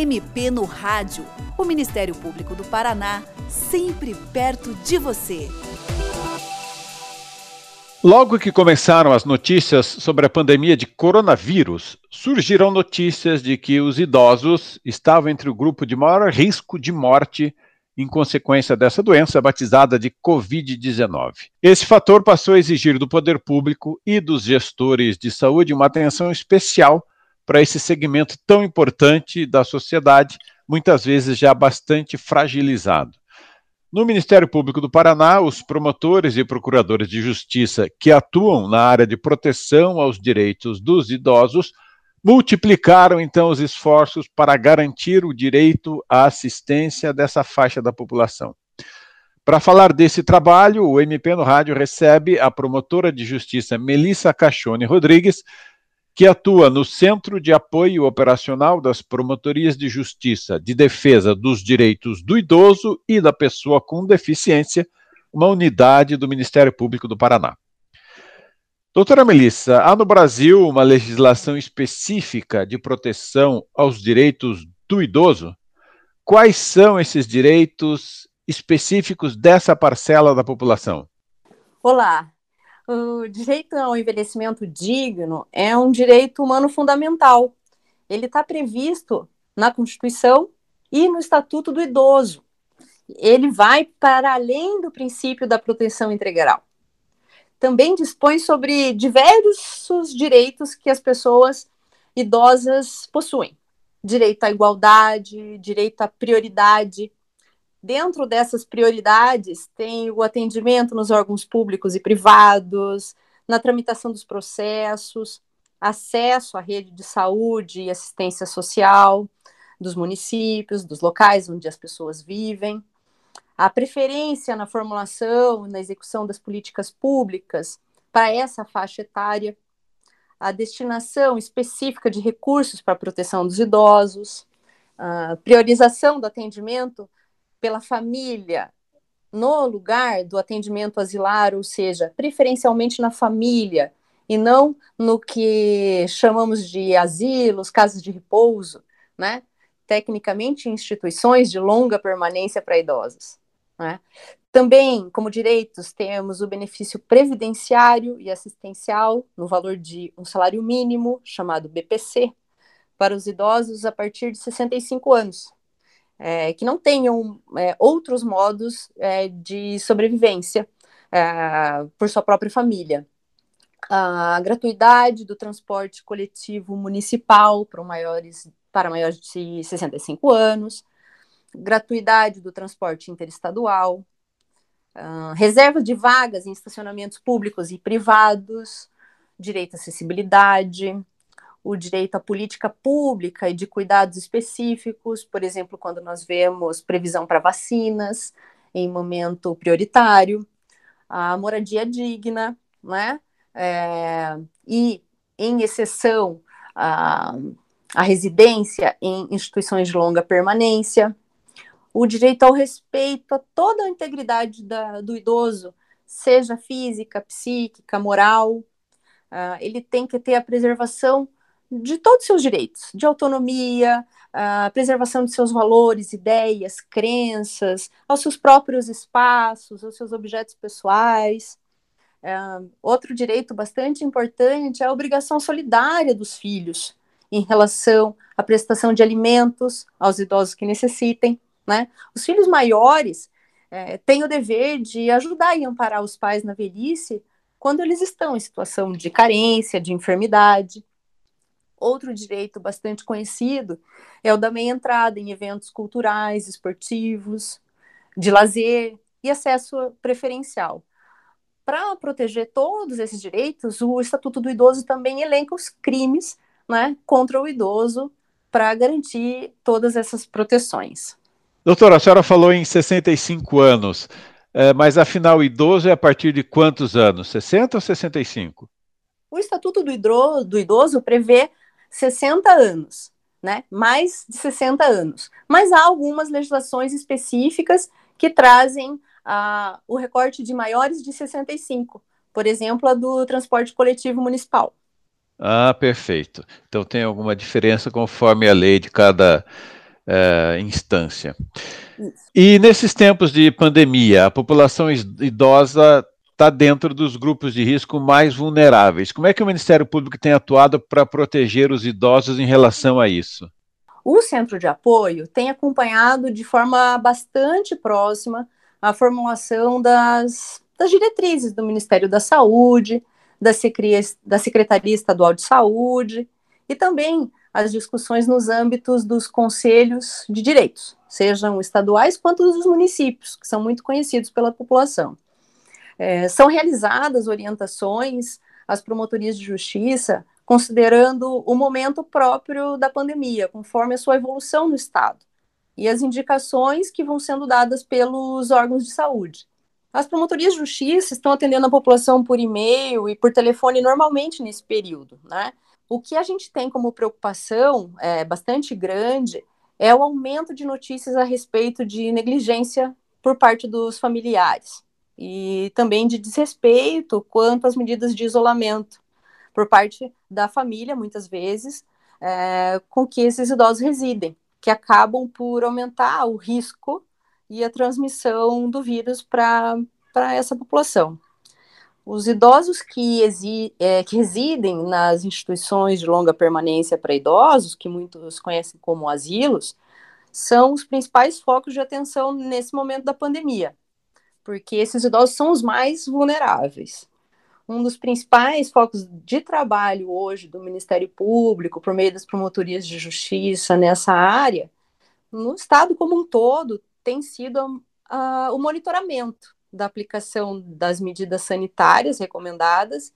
MP no Rádio. O Ministério Público do Paraná, sempre perto de você. Logo que começaram as notícias sobre a pandemia de coronavírus, surgiram notícias de que os idosos estavam entre o grupo de maior risco de morte em consequência dessa doença batizada de Covid-19. Esse fator passou a exigir do poder público e dos gestores de saúde uma atenção especial para esse segmento tão importante da sociedade, muitas vezes já bastante fragilizado. No Ministério Público do Paraná, os promotores e procuradores de justiça que atuam na área de proteção aos direitos dos idosos multiplicaram então os esforços para garantir o direito à assistência dessa faixa da população. Para falar desse trabalho, o MP no Rádio recebe a promotora de justiça Melissa Cachone Rodrigues, que atua no Centro de Apoio Operacional das Promotorias de Justiça de Defesa dos Direitos do Idoso e da Pessoa com Deficiência, uma unidade do Ministério Público do Paraná. Doutora Melissa, há no Brasil uma legislação específica de proteção aos direitos do idoso? Quais são esses direitos específicos dessa parcela da população? Olá. O direito ao envelhecimento digno é um direito humano fundamental. Ele está previsto na Constituição e no Estatuto do Idoso. Ele vai para além do princípio da proteção integral também dispõe sobre diversos direitos que as pessoas idosas possuem. Direito à igualdade, direito à prioridade. Dentro dessas prioridades, tem o atendimento nos órgãos públicos e privados, na tramitação dos processos, acesso à rede de saúde e assistência social dos municípios, dos locais onde as pessoas vivem, a preferência na formulação, na execução das políticas públicas para essa faixa etária, a destinação específica de recursos para a proteção dos idosos, a priorização do atendimento pela família no lugar do atendimento asilar, ou seja, preferencialmente na família e não no que chamamos de asilos, casas de repouso, né? Tecnicamente, instituições de longa permanência para idosos. Né? Também, como direitos, temos o benefício previdenciário e assistencial no valor de um salário mínimo, chamado BPC, para os idosos a partir de 65 anos, é, que não tenham é, outros modos é, de sobrevivência é, por sua própria família. A gratuidade do transporte coletivo municipal para maiores, para maiores de 65 anos, gratuidade do transporte interestadual, uh, reserva de vagas em estacionamentos públicos e privados, direito à acessibilidade, o direito à política pública e de cuidados específicos, por exemplo, quando nós vemos previsão para vacinas em momento prioritário, a moradia digna, né? É, e, em exceção, a, a residência em instituições de longa permanência, o direito ao respeito a toda a integridade da, do idoso, seja física, psíquica, moral. Uh, ele tem que ter a preservação de todos os seus direitos, de autonomia, a preservação de seus valores, ideias, crenças, aos seus próprios espaços, aos seus objetos pessoais. Uh, outro direito bastante importante é a obrigação solidária dos filhos em relação à prestação de alimentos aos idosos que necessitem. Né? Os filhos maiores é, têm o dever de ajudar e amparar os pais na velhice quando eles estão em situação de carência, de enfermidade. Outro direito bastante conhecido é o da meia entrada em eventos culturais, esportivos, de lazer e acesso preferencial. Para proteger todos esses direitos, o Estatuto do Idoso também elenca os crimes né, contra o idoso para garantir todas essas proteções. Doutora, a senhora falou em 65 anos, é, mas afinal, idoso é a partir de quantos anos? 60 ou 65? O Estatuto do Idoso, do idoso prevê 60 anos, né? Mais de 60 anos. Mas há algumas legislações específicas que trazem ah, o recorte de maiores de 65. Por exemplo, a do transporte coletivo municipal. Ah, perfeito. Então tem alguma diferença conforme a lei de cada é, instância. Isso. E nesses tempos de pandemia, a população idosa está dentro dos grupos de risco mais vulneráveis. Como é que o Ministério Público tem atuado para proteger os idosos em relação a isso? O centro de apoio tem acompanhado de forma bastante próxima a formulação das, das diretrizes do Ministério da Saúde, da, da Secretaria Estadual de Saúde e também as discussões nos âmbitos dos conselhos de direitos, sejam estaduais quanto dos municípios, que são muito conhecidos pela população. É, são realizadas orientações às promotorias de justiça, considerando o momento próprio da pandemia, conforme a sua evolução no Estado, e as indicações que vão sendo dadas pelos órgãos de saúde. As promotorias de justiça estão atendendo a população por e-mail e por telefone normalmente nesse período, né? O que a gente tem como preocupação é, bastante grande é o aumento de notícias a respeito de negligência por parte dos familiares e também de desrespeito quanto às medidas de isolamento por parte da família, muitas vezes, é, com que esses idosos residem, que acabam por aumentar o risco e a transmissão do vírus para essa população. Os idosos que, é, que, residem nas instituições de longa permanência para idosos, que muitos conhecem como asilos, são os principais focos de atenção nesse momento da pandemia porque esses idosos são os mais vulneráveis. Um dos principais focos de trabalho hoje do Ministério Público, por meio das promotorias de justiça nessa área, no Estado como um todo, tem sido o monitoramento da aplicação das medidas sanitárias recomendadas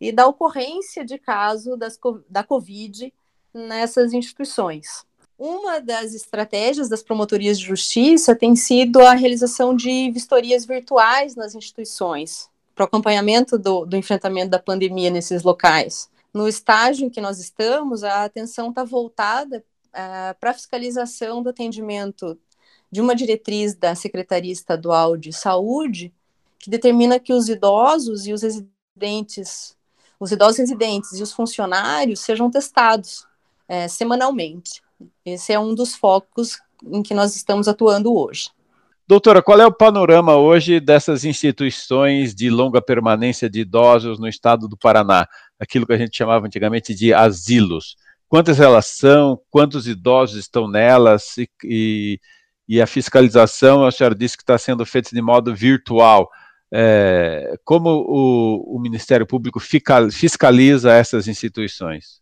e da ocorrência de caso das, da Covid nessas instituições. Uma das estratégias das promotorias de justiça tem sido a realização de vistorias virtuais nas instituições, para o acompanhamento do, do enfrentamento da pandemia nesses locais. No estágio em que nós estamos, a atenção está voltada uh, para a fiscalização do atendimento de uma diretriz da Secretaria Estadual de Saúde, que determina que os idosos e os residentes, os idosos residentes e os funcionários sejam testados é, semanalmente. Esse é um dos focos em que nós estamos atuando hoje. Doutora, qual é o panorama hoje dessas instituições de longa permanência de idosos no estado do Paraná? Aquilo que a gente chamava antigamente de asilos. Quantas elas são? Quantos idosos estão nelas? E, e, e a fiscalização, a senhora disse que está sendo feita de modo virtual. É, como o, o Ministério Público fiscaliza essas instituições?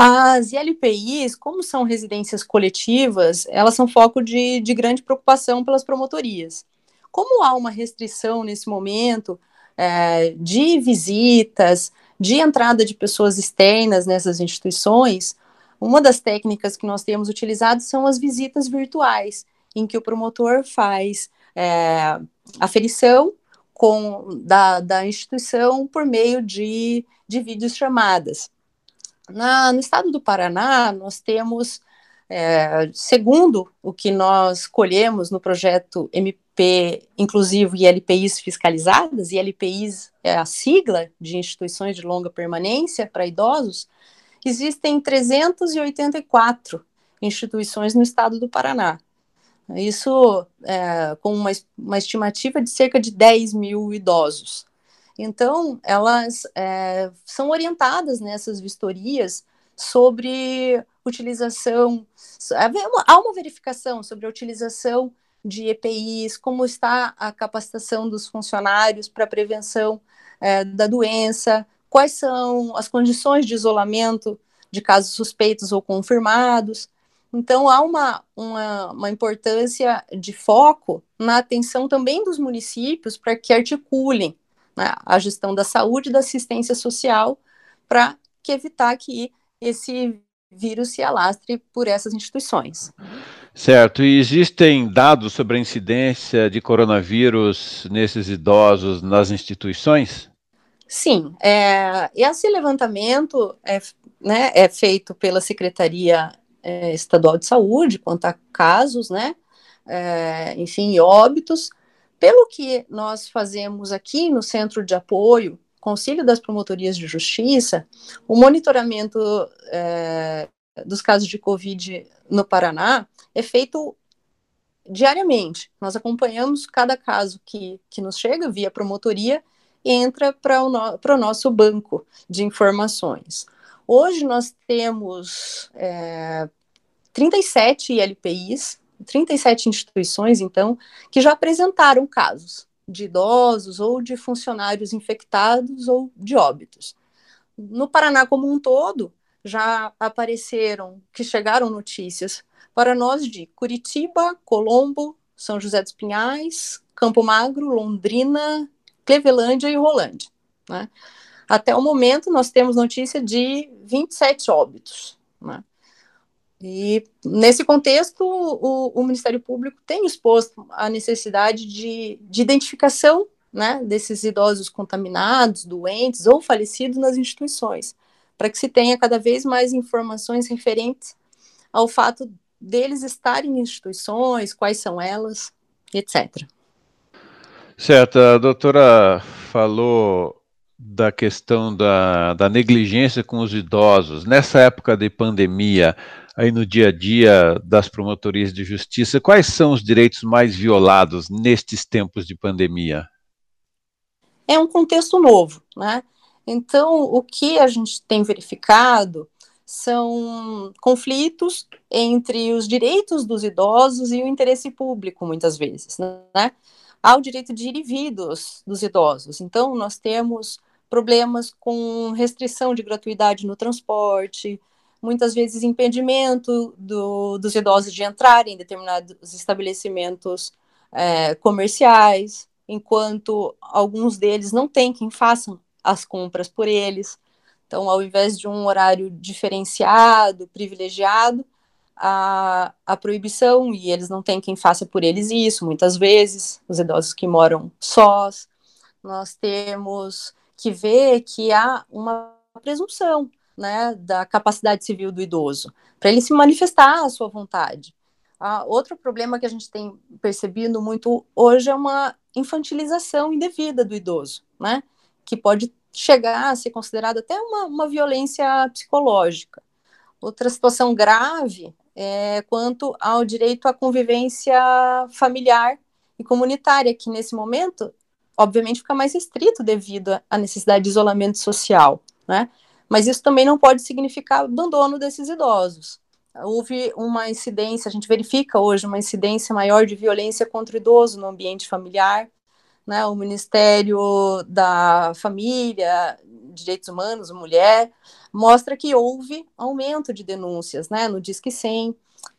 As ILPIs, como são residências coletivas, elas são foco de, de grande preocupação pelas promotorias. Como há uma restrição nesse momento é, de visitas, de entrada de pessoas externas nessas instituições, uma das técnicas que nós temos utilizado são as visitas virtuais, em que o promotor faz é, aferição com, da, da instituição por meio de, de vídeos chamadas. Na, no estado do Paraná, nós temos, é, segundo o que nós colhemos no projeto MP Inclusivo e LPIs fiscalizadas, e LPIs é a sigla de instituições de longa permanência para idosos, existem 384 instituições no estado do Paraná. Isso é, com uma, uma estimativa de cerca de 10 mil idosos. Então, elas é, são orientadas nessas vistorias sobre utilização, há uma verificação sobre a utilização de EPIs, como está a capacitação dos funcionários para prevenção é, da doença, quais são as condições de isolamento de casos suspeitos ou confirmados. Então, há uma, uma, uma importância de foco na atenção também dos municípios para que articulem né, a gestão da saúde e da assistência social para que evitar que esse vírus se alastre por essas instituições. Certo. E existem dados sobre a incidência de coronavírus nesses idosos nas instituições? Sim. É, esse levantamento é, né, é feito pela Secretaria é, Estadual de Saúde quanto a casos, né? É, enfim, óbitos, pelo que nós fazemos aqui no Centro de Apoio, Conselho das Promotorias de Justiça, o monitoramento é, dos casos de Covid no Paraná é feito diariamente. Nós acompanhamos cada caso que, que nos chega via promotoria e entra para o, no, nosso banco de informações. Hoje nós temos é, 37 ILPIs, 37 instituições, então, que já apresentaram casos de idosos ou de funcionários infectados ou de óbitos. No Paraná como um todo, já apareceram, que chegaram notícias para nós de Curitiba, Colombo, São José dos Pinhais, Campo Magro, Londrina, Clevelândia e Rolândia. Né? Até o momento, nós temos notícia de 27 óbitos. Né? E, nesse contexto, o, o, Ministério Público tem exposto a necessidade de, de identificação né, desses idosos contaminados, doentes ou falecidos nas instituições, para que se tenha cada vez mais informações referentes ao fato deles estarem em instituições, quais são elas, etc. Certo, a doutora falou da questão da, da negligência com os idosos. Nessa época de pandemia, aí no dia a dia das promotorias de justiça, quais são os direitos mais violados nestes tempos de pandemia? É um contexto novo, né? Então, o que a gente tem verificado são conflitos entre os direitos dos idosos e o interesse público, muitas vezes, né? Há o direito de ir e vir dos, dos idosos. Então, nós temos problemas com restrição de gratuidade no transporte, muitas vezes impedimento do, dos idosos de entrarem em determinados estabelecimentos é, comerciais, enquanto alguns deles não têm quem façam as compras por eles. Então, ao invés de um horário diferenciado, privilegiado, a, a proibição, e eles não têm quem faça por eles isso, muitas vezes, os idosos que moram sós, nós temos que ver que há uma presunção né, da capacidade civil do idoso, para ele se manifestar a sua vontade. Ah, outro problema que a gente tem percebido muito hoje é uma infantilização indevida do idoso, né, que pode chegar a ser considerado até uma, uma violência psicológica. Outra situação grave é quanto ao direito à convivência familiar e comunitária, que nesse momento, obviamente, fica mais restrito devido à necessidade de isolamento social, né? Mas isso também não pode significar abandono desses idosos. Houve uma incidência, a gente verifica hoje uma incidência maior de violência contra o idoso no ambiente familiar, né, o Ministério da Família, Direitos Humanos, Mulher, mostra que houve aumento de denúncias, né, no Disque 100,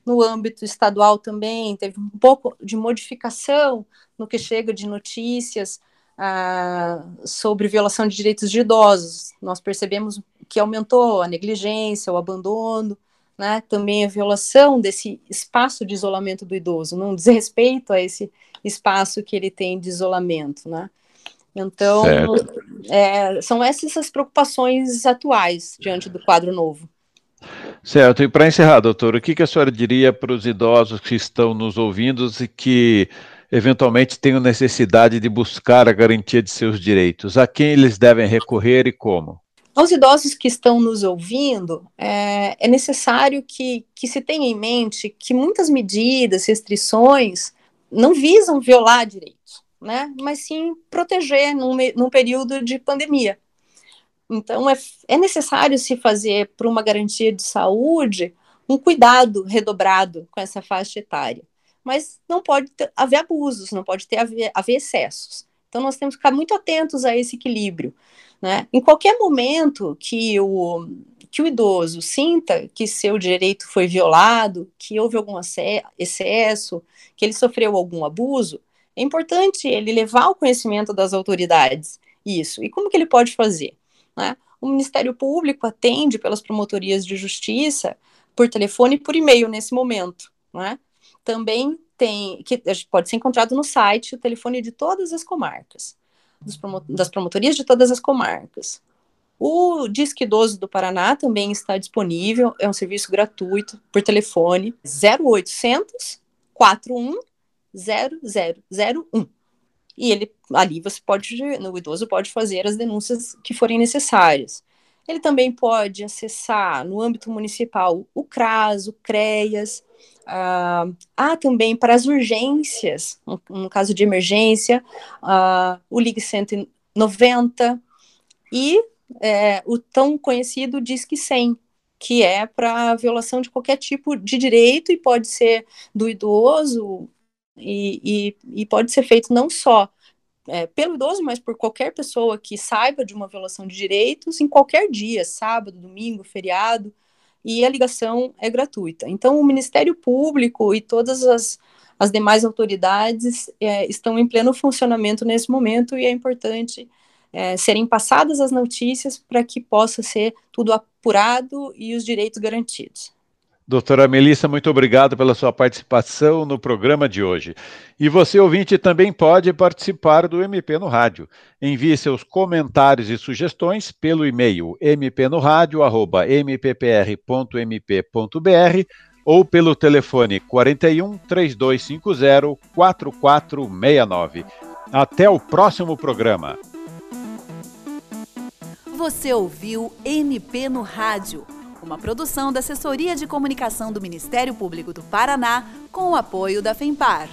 no âmbito estadual também, teve um pouco de modificação no que chega de notícias ah, sobre violação de direitos de idosos. Nós percebemos que aumentou a negligência, o abandono, né, também a violação desse espaço de isolamento do idoso, não desrespeito a esse espaço que ele tem de isolamento, né? Então, é, são essas as preocupações atuais diante do quadro novo. Certo, e para encerrar, doutor, o que, que a senhora diria para os idosos que estão nos ouvindo e que eventualmente tenham necessidade de buscar a garantia de seus direitos? A quem eles devem recorrer e como? Aos idosos que estão nos ouvindo, é, é necessário que, que se tenha em mente que muitas medidas, restrições, não visam violar direitos, né? mas sim proteger num, num período de pandemia. Então, é, é necessário se fazer, para uma garantia de saúde, um cuidado redobrado com essa faixa etária. Mas não pode ter, haver abusos, não pode ter haver, haver excessos. Então, nós temos que ficar muito atentos a esse equilíbrio. Né? Em qualquer momento que o, que o idoso sinta que seu direito foi violado, que houve algum excesso, que ele sofreu algum abuso, é importante ele levar ao conhecimento das autoridades isso. E como que ele pode fazer? Né? O Ministério Público atende pelas promotorias de justiça por telefone e por e-mail nesse momento. Né? Também tem, que pode ser encontrado no site, o telefone de todas as comarcas, das promotorias de todas as comarcas. O Disque Idoso do Paraná também está disponível, é um serviço gratuito por telefone 0800 41 0001 e ele ali você pode, o idoso pode fazer as denúncias que forem necessárias. Ele também pode acessar, no âmbito municipal, o CRAS, o CREAS. Uh, há também para as urgências, no, no caso de emergência, uh, o Ligue 190 e é, o tão conhecido Disque 100, que é para violação de qualquer tipo de direito e pode ser do idoso e, e, e pode ser feito não só é, pelo idoso, mas por qualquer pessoa que saiba de uma violação de direitos em qualquer dia, sábado, domingo, feriado, e a ligação é gratuita. Então, o Ministério Público e todas as, as demais autoridades é, estão em pleno funcionamento nesse momento e é importante é, serem passadas as notícias para que possa ser tudo apurado e os direitos garantidos. Doutora Melissa, muito obrigado pela sua participação no programa de hoje. E você, ouvinte, também pode participar do MP no Rádio. Envie seus comentários e sugestões pelo e-mail mpnoradio.mppr.mp.br ou pelo telefone 41 3250 4469. Até o próximo programa. Você ouviu MP no Rádio, uma produção da Assessoria de Comunicação do Ministério Público do Paraná com o apoio da FEMPAR.